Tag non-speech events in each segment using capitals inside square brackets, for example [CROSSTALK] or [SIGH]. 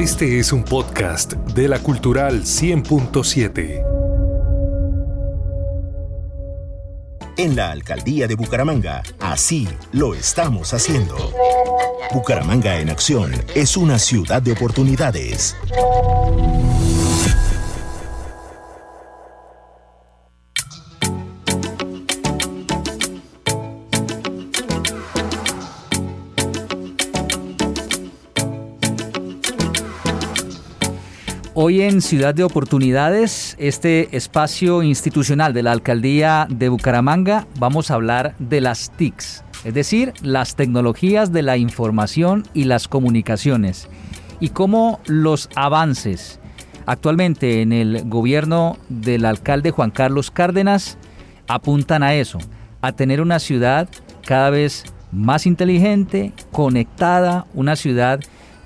Este es un podcast de la Cultural 100.7. En la alcaldía de Bucaramanga, así lo estamos haciendo. Bucaramanga en acción es una ciudad de oportunidades. Hoy en Ciudad de Oportunidades, este espacio institucional de la Alcaldía de Bucaramanga, vamos a hablar de las TICs, es decir, las tecnologías de la información y las comunicaciones, y cómo los avances. Actualmente en el gobierno del alcalde Juan Carlos Cárdenas apuntan a eso, a tener una ciudad cada vez más inteligente, conectada, una ciudad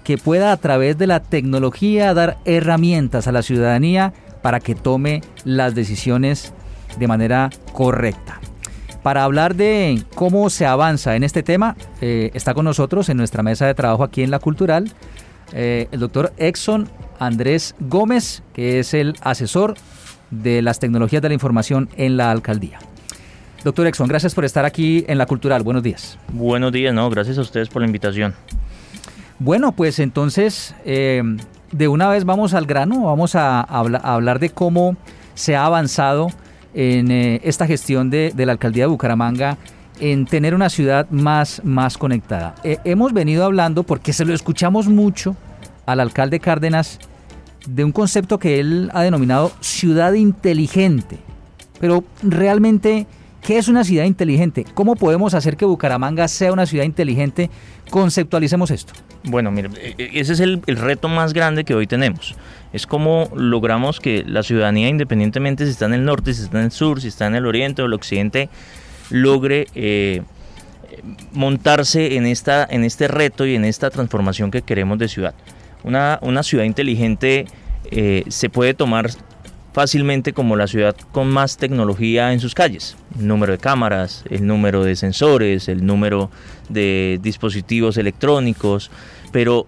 que pueda a través de la tecnología dar herramientas a la ciudadanía para que tome las decisiones de manera correcta. Para hablar de cómo se avanza en este tema, eh, está con nosotros en nuestra mesa de trabajo aquí en La Cultural eh, el doctor Exxon Andrés Gómez, que es el asesor de las tecnologías de la información en la alcaldía. Doctor Exxon, gracias por estar aquí en La Cultural. Buenos días. Buenos días, no, gracias a ustedes por la invitación. Bueno, pues entonces, eh, de una vez vamos al grano, vamos a, hablar de cómo se ha avanzado en eh, esta gestión de, la alcaldía de Bucaramanga en tener una ciudad más, más conectada. Eh, hemos venido hablando, porque se lo escuchamos mucho al alcalde Cárdenas, de un concepto que él ha denominado ciudad inteligente. Pero realmente, ¿qué es una ciudad inteligente? ¿Cómo podemos hacer que Bucaramanga sea una ciudad inteligente? Conceptualicemos esto. Bueno, mire, e, e, ese es el, reto más grande que hoy tenemos. Es cómo logramos que la ciudadanía, independientemente si está en el norte, si está en el sur, si está en el oriente o el occidente, logre eh, montarse en, esta, en este reto y en esta transformación que queremos de ciudad. Una, una ciudad inteligente eh, se puede tomar fácilmente como la ciudad con más tecnología en sus calles. El número de cámaras, el número de sensores, el número de dispositivos electrónicos, pero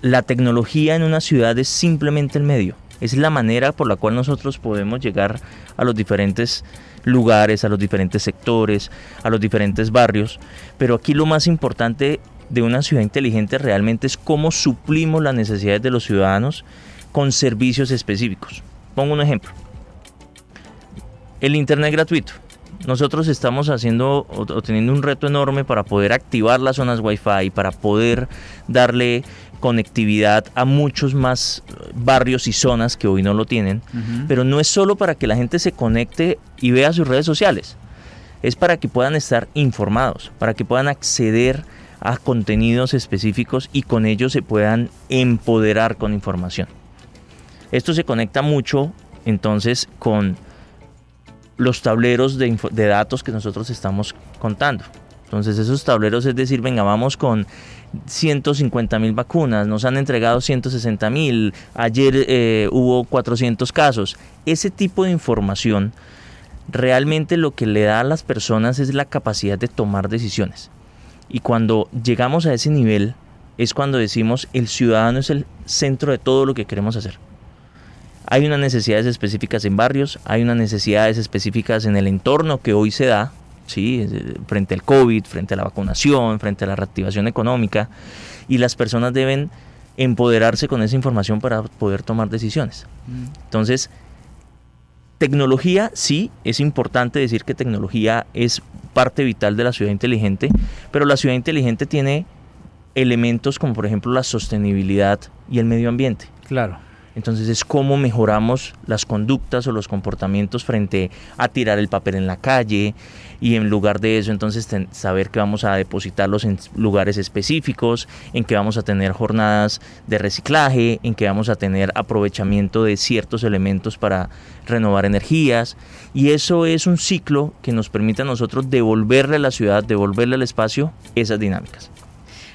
la tecnología en una ciudad es simplemente el medio. Es la manera por la cual nosotros podemos llegar a los diferentes lugares, a los diferentes sectores, a los diferentes barrios. Pero aquí lo más importante de una ciudad inteligente realmente es cómo suplimos las necesidades de los ciudadanos con servicios específicos. Pongo un ejemplo. El Internet gratuito. Nosotros estamos haciendo o teniendo un reto enorme para poder activar las zonas Wi-Fi, para poder darle conectividad a muchos más barrios y zonas que hoy no lo tienen. Pero no es solo para que la gente se conecte y vea sus redes sociales. Es para que puedan estar informados, para que puedan acceder a contenidos específicos y con ellos se puedan empoderar con información. Esto se conecta mucho entonces con los tableros de, datos que nosotros estamos contando. Entonces esos tableros es decir, venga, vamos con 150 mil vacunas, nos han entregado 160 mil, ayer eh, hubo 400 casos. Ese tipo de información realmente lo que le da a las personas es la capacidad de tomar decisiones. Y cuando llegamos a ese nivel es cuando decimos el ciudadano es el centro de todo lo que queremos hacer. Hay unas necesidades específicas en barrios, hay unas necesidades específicas en el entorno que hoy se da, ¿sí? frente al COVID, frente a la vacunación, frente a la reactivación económica, y las personas deben empoderarse con esa información para poder tomar decisiones. Mm. Entonces, tecnología, sí, es importante decir que tecnología es parte vital de la ciudad inteligente, pero la ciudad inteligente tiene elementos como por ejemplo la sostenibilidad y el medio ambiente. Claro. Entonces es cómo mejoramos las conductas o los comportamientos frente a tirar el papel en la calle y en lugar de eso entonces saber que vamos a depositarlos en lugares específicos, en que vamos a tener jornadas de reciclaje, en que vamos a tener aprovechamiento de ciertos elementos para renovar energías y eso es un ciclo que nos permite a nosotros devolverle a la ciudad, devolverle al espacio esas dinámicas.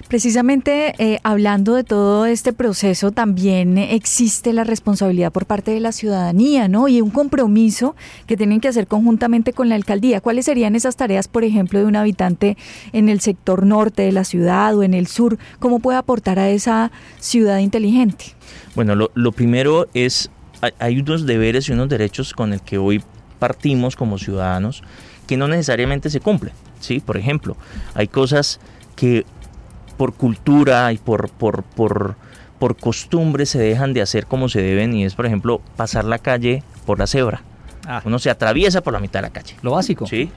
Precisamente eh, hablando de todo este proceso, también existe la responsabilidad por parte de la ciudadanía, ¿no? Y un compromiso que tienen que hacer conjuntamente con la alcaldía. ¿Cuáles serían esas tareas, por ejemplo, de un habitante en el sector norte de la ciudad o en el sur? ¿Cómo puede aportar a esa ciudad inteligente? Bueno, lo, lo primero es, hay unos deberes y unos derechos con el que hoy partimos como ciudadanos que no necesariamente se cumplen, ¿sí? Por ejemplo, hay cosas que por cultura y por, por, por, por costumbre se dejan de hacer como se deben y es, por ejemplo, pasar la calle por la cebra. Ah. Uno se atraviesa por la mitad de la calle. Lo básico. Sí.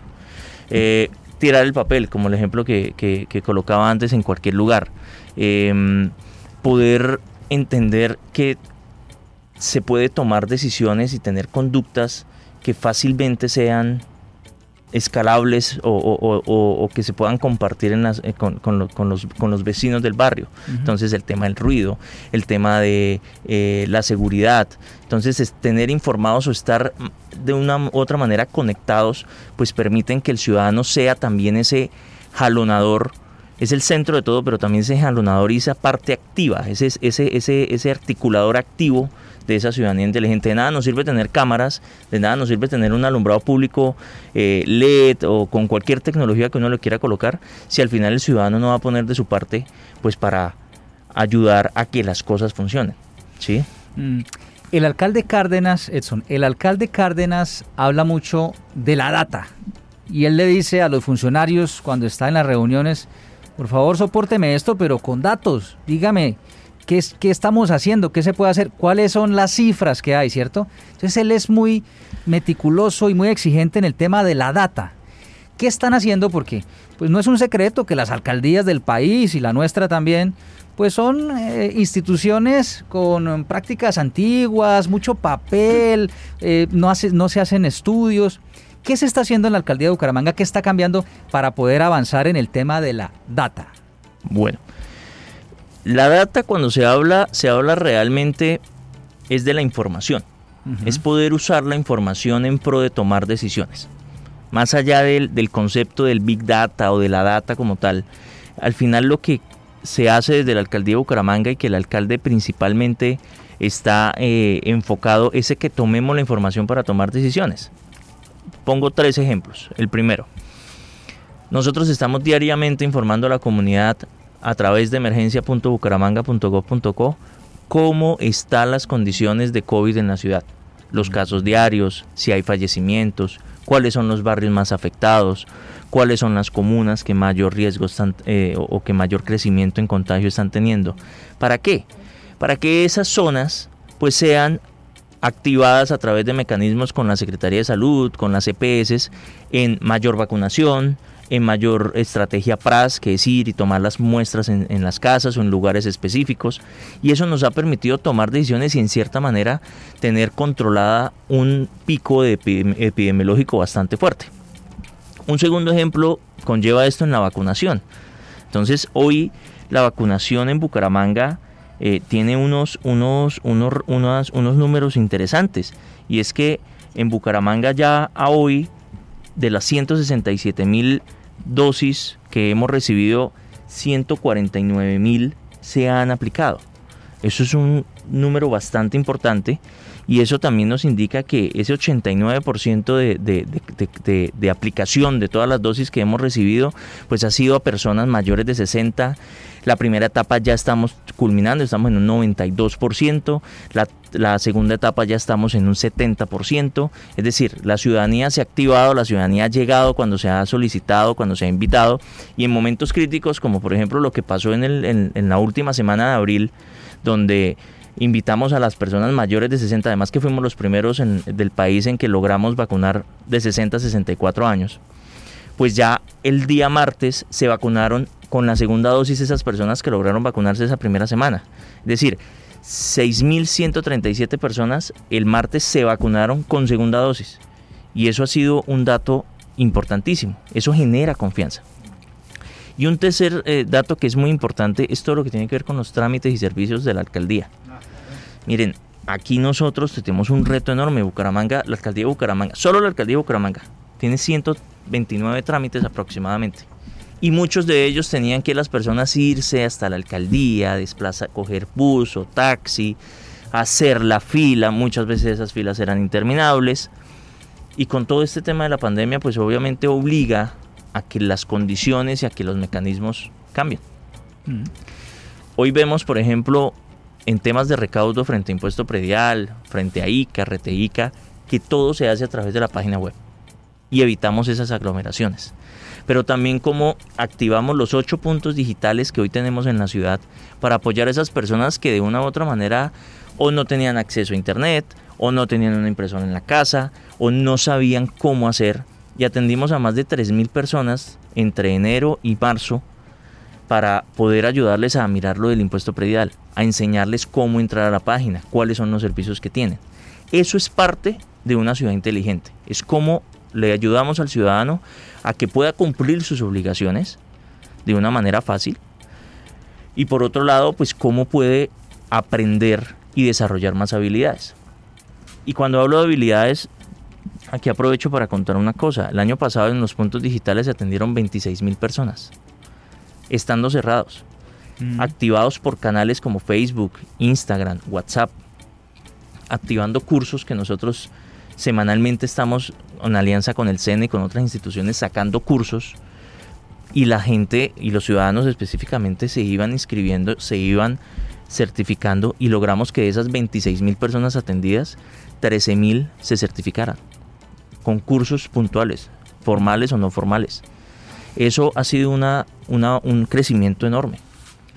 Eh, tirar el papel, como el ejemplo que, que, colocaba antes en cualquier lugar. Em, poder entender que se puede tomar decisiones y tener conductas que fácilmente sean escalables o, que se puedan compartir en las, eh, con, los, vecinos del barrio. Entonces el tema del ruido, el tema de eh, la seguridad. Entonces es tener informados o estar de una u otra manera conectados, pues permiten que el ciudadano sea también ese jalonador es el centro de todo, pero también ese jalonador y esa parte activa, ese, ese, ese, ese articulador activo de esa ciudadanía inteligente. De nada nos sirve tener cámaras, de nada nos sirve tener un alumbrado público eh, LED o con cualquier tecnología que uno le quiera colocar, si al final el ciudadano no va a poner de su parte, pues para ayudar a que las cosas funcionen. ¿sí? Mm. El alcalde Cárdenas, Edson, el alcalde Cárdenas habla mucho de la data y él le dice a los funcionarios cuando está en las reuniones, por favor soporteme esto, pero con datos, dígame ¿Qué, ¿Qué estamos haciendo? ¿Qué se puede hacer? ¿Cuáles son las cifras que hay, cierto? Entonces él es muy meticuloso y muy exigente en el tema de la data. ¿Qué están haciendo? Porque pues no es un secreto que las alcaldías del país y la nuestra también, pues son eh, instituciones con prácticas antiguas, mucho papel, eh, no, hace, no se hacen estudios. ¿Qué se está haciendo en la alcaldía de Bucaramanga? ¿Qué está cambiando para poder avanzar en el tema de la data? Bueno, la data cuando se habla, se habla realmente es de la información. Es poder usar la información en pro de tomar decisiones. Más allá del, concepto del big data o de la data como tal, al final lo que se hace desde la alcaldía de Bucaramanga y que el alcalde principalmente está eh, enfocado es que tomemos la información para tomar decisiones. Pongo tres ejemplos. El primero, nosotros estamos diariamente informando a la comunidad a través de emergencia.bucaramanga.gov.co cómo están las condiciones de COVID en la ciudad, los casos diarios, si hay fallecimientos, cuáles son los barrios más afectados, cuáles son las comunas que mayor riesgo están eh, o que mayor crecimiento en contagio están teniendo. ¿Para qué? Para que esas zonas pues sean activadas a través de mecanismos con la Secretaría de Salud, con las EPS, en mayor vacunación, en mayor estrategia PRAS, que es ir y tomar las muestras en, las casas o en lugares específicos. Y eso nos ha permitido tomar decisiones y en cierta manera tener controlada un pico de epidemiológico bastante fuerte. Un segundo ejemplo conlleva esto en la vacunación. Entonces hoy la vacunación en Bucaramanga eh, tiene unos, unos, unos, unos, unos números interesantes. Y es que en Bucaramanga ya a hoy de las 167 mil dosis que hemos recibido, 149 mil se han aplicado. Eso es un número bastante importante y eso también nos indica que ese 89% de, de, de, aplicación de todas las dosis que hemos recibido, pues ha sido a personas mayores de 60. La primera etapa ya estamos culminando, estamos en un 92%, la, la segunda etapa ya estamos en un 70%, es decir, la ciudadanía se ha activado, la ciudadanía ha llegado cuando se ha solicitado, cuando se ha invitado. Y en momentos críticos, como por ejemplo lo que pasó en, el, en la última semana de abril, donde invitamos a las personas mayores de 60, además que fuimos los primeros del país en que logramos vacunar de 60 a 64 años, pues ya el día martes se vacunaron con la segunda dosis esas personas que lograron vacunarse esa primera semana. Es decir, 6.137 personas el martes se vacunaron con segunda dosis. Y eso ha sido un dato importantísimo. Eso genera confianza. Y un tercer eh, dato que es muy importante es todo lo que tiene que ver con los trámites y servicios de la alcaldía. Miren, aquí nosotros tenemos un reto enorme. Bucaramanga, la alcaldía de Bucaramanga, solo la alcaldía de Bucaramanga, tiene 129 trámites aproximadamente. y muchos de ellos tenían que las personas irse hasta la alcaldía, desplazar, coger bus o taxi, hacer la fila, muchas veces esas filas eran interminables. Y con todo este tema de la pandemia, pues obviamente obliga a que las condiciones y a que los mecanismos cambien. Mm. Hoy vemos, por ejemplo, en temas de recaudo frente a impuesto predial, frente a ICA, RTICA, que todo se hace a través de la página web y evitamos esas aglomeraciones. Pero también cómo activamos los ocho puntos digitales que hoy tenemos en la ciudad para apoyar a esas personas que de una u otra manera o no tenían acceso a internet, o no tenían una impresora en la casa, o no sabían cómo hacer. Y atendimos a más de 3.000 personas entre enero y marzo para poder ayudarles a mirar lo del impuesto predial, a enseñarles cómo entrar a la página, cuáles son los servicios que tienen. Eso es parte de una ciudad inteligente. Es cómo le ayudamos al ciudadano a que pueda cumplir sus obligaciones de una manera fácil. Y por otro lado, pues cómo puede aprender y desarrollar más habilidades. Y cuando hablo de habilidades, aquí aprovecho para contar una cosa. El año pasado en los puntos digitales se atendieron 26 mil personas estando cerrados, mm. activados por canales como Facebook, Instagram, WhatsApp, activando cursos que nosotros semanalmente estamos en alianza con el CENE y con otras instituciones sacando cursos y la gente y los ciudadanos específicamente se iban inscribiendo, se iban certificando y logramos que de esas 26 mil personas atendidas, 13 mil se certificaran con cursos puntuales, formales o no formales eso ha sido una, un crecimiento enorme.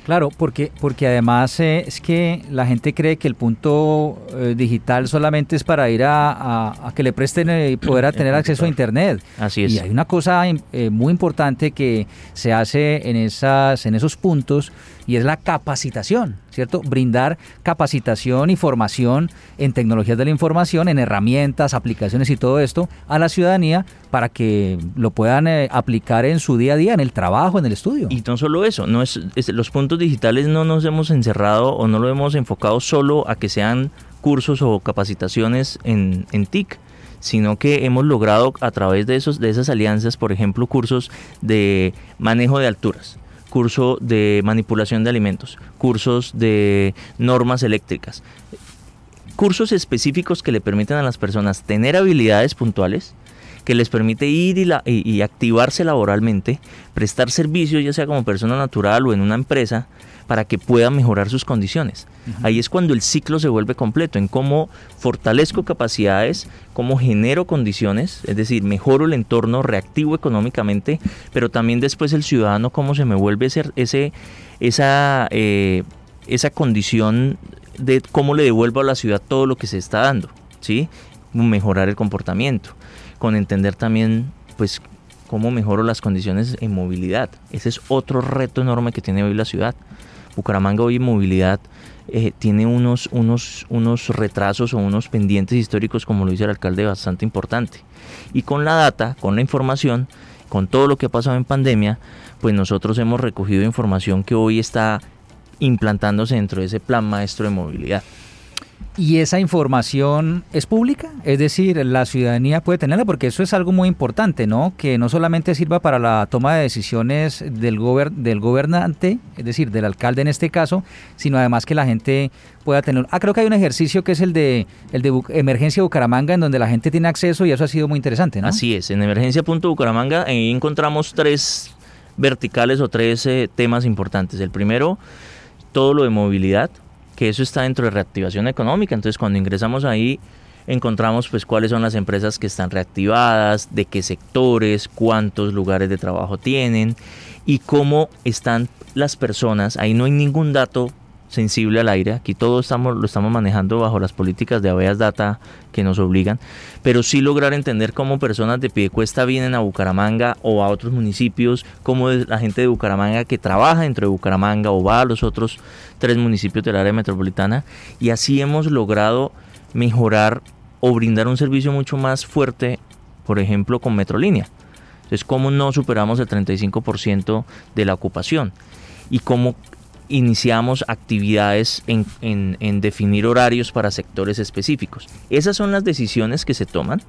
Claro, porque, porque además eh, es que la gente cree que el punto eh, digital solamente es para ir a, que le presten y eh, poder [CLEARS THROAT] tener acceso a Internet. Así es. Y hay una cosa muy importante que se hace en, esas, en esos puntos y es la capacitación, ¿cierto? Brindar capacitación y formación en tecnologías de la información, en herramientas, aplicaciones y todo esto a la ciudadanía para que lo puedan eh, aplicar en su día a día, en el trabajo, en el estudio. Y no solo eso, no es, los puntos digitales no nos hemos encerrado o no lo hemos enfocado solo a que sean cursos o capacitaciones en, en TIC sino que hemos logrado a través de esos de esas alianzas, por ejemplo, cursos de manejo de alturas, curso de manipulación de alimentos, cursos de normas eléctricas, cursos específicos que le permiten a las personas tener habilidades puntuales que les permite ir y, y, activarse laboralmente, prestar servicios ya sea como persona natural o en una empresa para que puedan mejorar sus condiciones. Ahí es cuando el ciclo se vuelve completo, en cómo fortalezco capacidades, cómo genero condiciones, es decir, mejoro el entorno, reactivo económicamente, pero también después el ciudadano cómo se me vuelve ese, ese esa, eh, esa condición de cómo le devuelvo a la ciudad todo lo que se está dando, ¿sí? Mejorar el comportamiento, con entender también, pues, cómo mejoro las condiciones en movilidad. Ese es otro reto enorme que tiene hoy la ciudad. Bucaramanga hoy en movilidad eh, tiene unos, unos, unos retrasos o unos pendientes históricos, como lo dice el alcalde, bastante importante. Y con la data, con la información, con todo lo que ha pasado en pandemia, pues nosotros hemos recogido información que hoy está implantándose dentro de ese plan maestro de movilidad. ¿Y esa información es pública? Es decir, la ciudadanía puede tenerla porque eso es algo muy importante, ¿no? Que no solamente sirva para la toma de decisiones del, del gobernante, es decir, del alcalde en este caso, sino además que la gente pueda tener... Ah, creo que hay un ejercicio que es el de, el de Emergencia Bucaramanga en donde la gente tiene acceso y eso ha sido muy interesante, ¿no? Así es, en Emergencia.bucaramanga ahí encontramos tres verticales o tres eh, temas importantes. El primero, todo lo de movilidad, que eso está dentro de reactivación económica. Entonces cuando ingresamos ahí encontramos pues cuáles son las empresas que están reactivadas, de qué sectores, cuántos lugares de trabajo tienen y cómo están las personas. Ahí no hay ningún dato sensible al aire. Aquí todo estamos, lo estamos manejando bajo las políticas de Aveas Data que nos obligan, pero sí lograr entender cómo personas de Piedecuesta vienen a Bucaramanga o a otros municipios, cómo la gente de Bucaramanga que trabaja dentro de Bucaramanga o va a los otros tres municipios del área metropolitana y así hemos logrado mejorar o brindar un servicio mucho más fuerte, por ejemplo, con Metrolínea. Entonces, cómo no superamos el 35% de la ocupación y cómo iniciamos actividades en, definir horarios para sectores específicos. Esas son las decisiones que se toman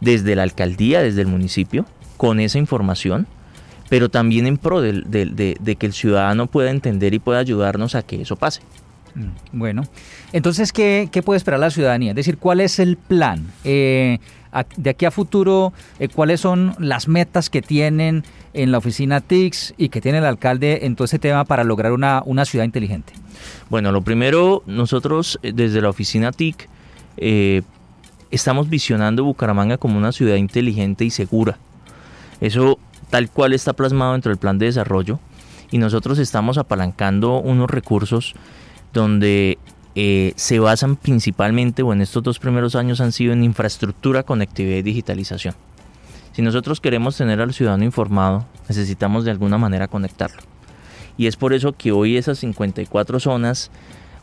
desde la alcaldía, desde el municipio, con esa información, pero también en pro de, de, que el ciudadano pueda entender y pueda ayudarnos a que eso pase. Mm, bueno, entonces, ¿qué, ¿qué, puede esperar la ciudadanía? Es decir, ¿cuál es el plan? Eh, de aquí a futuro, eh, ¿cuáles son las metas que tienen en la oficina TICS y que tiene el alcalde en todo ese tema para lograr una, una ciudad inteligente? Bueno, lo primero, nosotros eh, desde la oficina TIC estamos visionando Bucaramanga como una ciudad inteligente y segura. Eso tal cual está plasmado dentro del plan de desarrollo y nosotros estamos apalancando unos recursos donde eh, se basan principalmente, o en estos dos primeros años han sido en infraestructura, conectividad y digitalización. Si nosotros queremos tener al ciudadano informado, necesitamos de alguna manera conectarlo. Y es por eso que hoy esas 54 zonas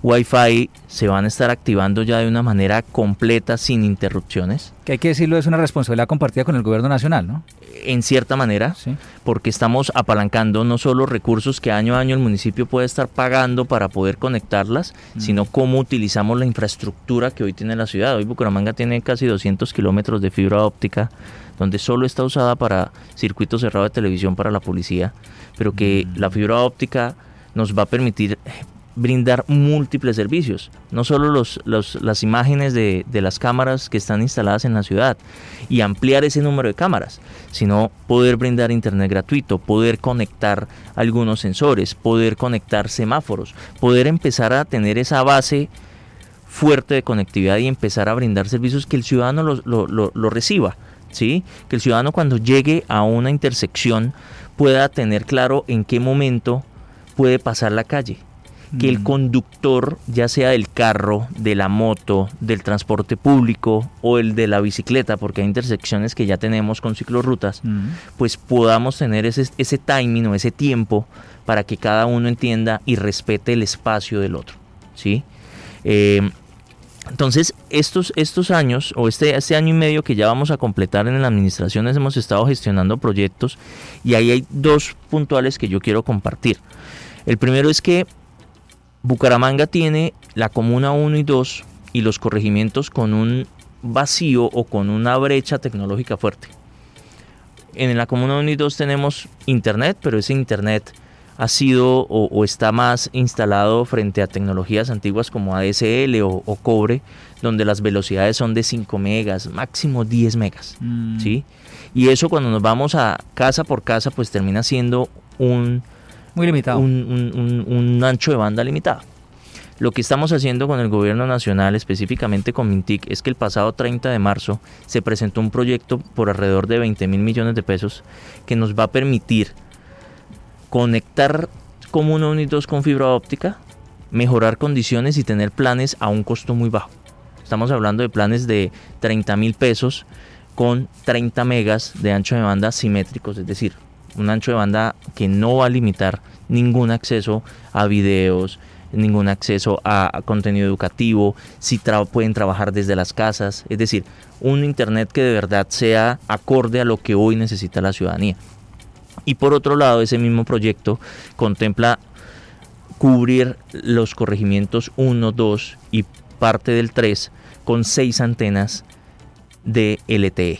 Wi-Fi se van a estar activando ya de una manera completa, sin interrupciones. Que hay que decirlo, es una responsabilidad compartida con el gobierno nacional, ¿no? En cierta manera, porque estamos apalancando no solo recursos que año a año el municipio puede estar pagando para poder conectarlas, mm. sino cómo utilizamos la infraestructura que hoy tiene la ciudad. Hoy Bucaramanga tiene casi 200 kilómetros de fibra óptica, donde solo está usada para circuito cerrado de televisión para la policía, pero que mm. la fibra óptica nos va a permitir brindar múltiples servicios, no solo los, las imágenes de, las cámaras que están instaladas en la ciudad y ampliar ese número de cámaras, sino poder brindar internet gratuito, poder conectar algunos sensores, poder conectar semáforos, poder empezar a tener esa base fuerte de conectividad y empezar a brindar servicios que el ciudadano lo, reciba, ¿sí? que el ciudadano cuando llegue a una intersección pueda tener claro en qué momento puede pasar la calle que el mm. conductor, ya sea del carro, de la moto, del transporte público o el de la bicicleta, porque hay intersecciones que ya tenemos con ciclorrutas, mm. pues podamos tener ese, ese timing o ese tiempo para que cada uno entienda y respete el espacio del otro. ¿sí? Eh, entonces, estos, estos años, o este, este año y medio que ya vamos a completar en la administración, hemos estado gestionando proyectos y ahí hay dos puntuales que yo quiero compartir. El primero es que Bucaramanga tiene la comuna 1 y 2 y los corregimientos con un vacío o con una brecha tecnológica fuerte. En la comuna 1 y 2 tenemos internet, pero ese internet ha sido o, está más instalado frente a tecnologías antiguas como ADSL o, cobre, donde las velocidades son de 5 megas, máximo 10 megas. Mm. ¿sí? Y eso cuando nos vamos a casa por casa, pues termina siendo un, muy limitado. Un, ancho de banda limitado. Lo que estamos haciendo con el gobierno nacional, específicamente con Mintic, es que el pasado 30 de marzo se presentó un proyecto por alrededor de 20 mil millones de pesos que nos va a permitir conectar como uno unidos con fibra óptica, mejorar condiciones y tener planes a un costo muy bajo. Estamos hablando de planes de 30 mil pesos con 30 megas de ancho de banda simétricos, es decir, un ancho de banda que no va a limitar ningún acceso a videos, ningún acceso a, contenido educativo, si pueden trabajar desde las casas, es decir, un Internet que de verdad sea acorde a lo que hoy necesita la ciudadanía. Y por otro lado, ese mismo proyecto contempla cubrir los corregimientos 1, 2 y parte del 3 con 6 antenas de LTE.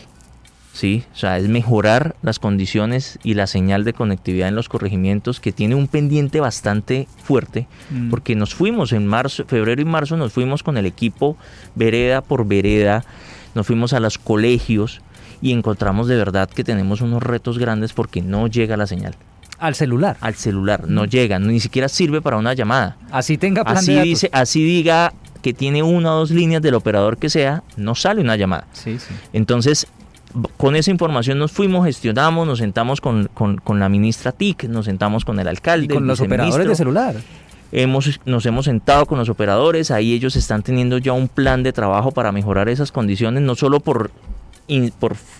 ¿Sí? O sea, es mejorar las condiciones y la señal de conectividad en los corregimientos que tiene un pendiente bastante fuerte, mm. porque nos fuimos en marzo, febrero y marzo nos fuimos con el equipo vereda por vereda, nos fuimos a los colegios y encontramos de verdad que tenemos unos retos grandes porque no llega la señal. Al celular. Al celular, no mm. llega, ni siquiera sirve para una llamada. Así tenga plan así dice, así diga que tiene una o dos líneas del operador que sea, no sale una llamada. Sí, sí. Entonces, con esa información nos fuimos, gestionamos, nos sentamos con, la ministra TIC, nos sentamos con el alcalde. Y con los operadores de celular. Hemos, nos hemos sentado con los operadores, ahí ellos están teniendo ya un plan de trabajo para mejorar esas condiciones, no solo por,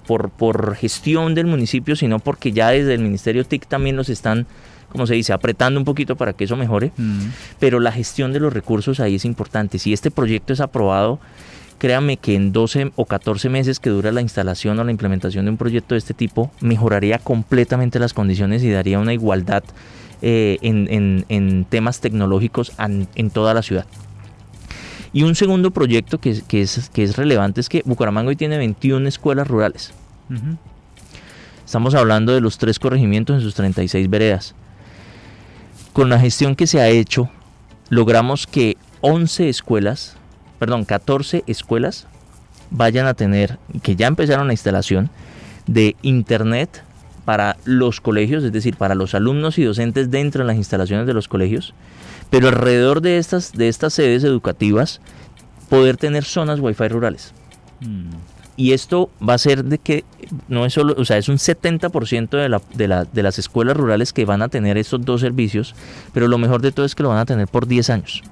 por, por, gestión del municipio, sino porque ya desde el Ministerio TIC también los están, como se dice, apretando un poquito para que eso mejore. Mm. Pero la gestión de los recursos ahí es importante. Si este proyecto es aprobado, créame que en 12 o 14 meses que dura la instalación o la implementación de un proyecto de este tipo, mejoraría completamente las condiciones y daría una igualdad eh, en, temas tecnológicos en, toda la ciudad. Y un segundo proyecto que, es, que es relevante es que Bucaramanga hoy tiene 21 escuelas rurales. Estamos hablando de los tres corregimientos en sus 36 veredas. Con la gestión que se ha hecho, logramos que 11 escuelas, perdón, 14 escuelas vayan a tener, que ya empezaron la instalación de Internet para los colegios, es decir, para los alumnos y docentes dentro de las instalaciones de los colegios, pero alrededor de estas, de estas sedes educativas poder tener zonas Wi-Fi rurales. Mm. Y esto va a ser de que no es solo, o sea, es un 70% de, la, de, la, de las escuelas rurales que van a tener estos dos servicios, pero lo mejor de todo es que lo van a tener por 10 años.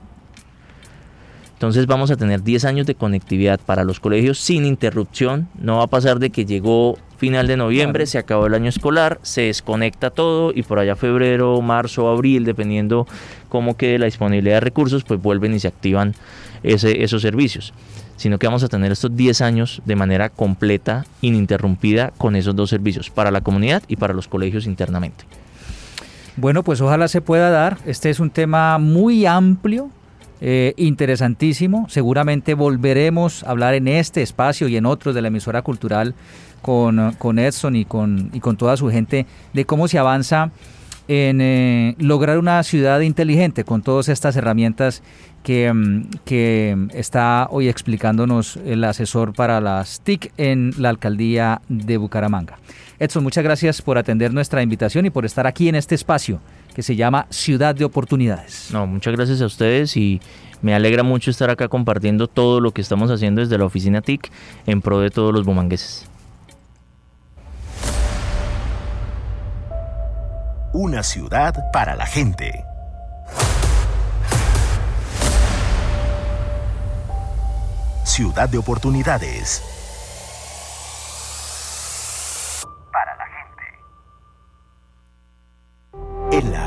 Entonces vamos a tener 10 años de conectividad para los colegios sin interrupción. No va a pasar de que llegó final de noviembre, se acabó el año escolar, se desconecta todo y por allá febrero, marzo, abril, dependiendo cómo quede la disponibilidad de recursos, pues vuelven y se activan ese, esos servicios. Sino que vamos a tener estos 10 años de manera completa, ininterrumpida, con esos dos servicios, para la comunidad y para los colegios internamente. Bueno, pues ojalá se pueda dar. Este es un tema muy amplio eh, interesantísimo. Seguramente volveremos a hablar en este espacio y en otros de la emisora cultural con, con Edson y con, y con toda su gente de cómo se avanza en eh, lograr una ciudad inteligente con todas estas herramientas que, mm, que, está hoy explicándonos el asesor para las TIC en la alcaldía de Bucaramanga. Edson, muchas gracias por atender nuestra invitación y por estar aquí en este espacio que se llama Ciudad de Oportunidades. No, muchas gracias a ustedes y me alegra mucho estar acá compartiendo todo lo que estamos haciendo desde la oficina TIC en pro de todos los bumangueses. Una ciudad para la gente. Ciudad de oportunidades. En la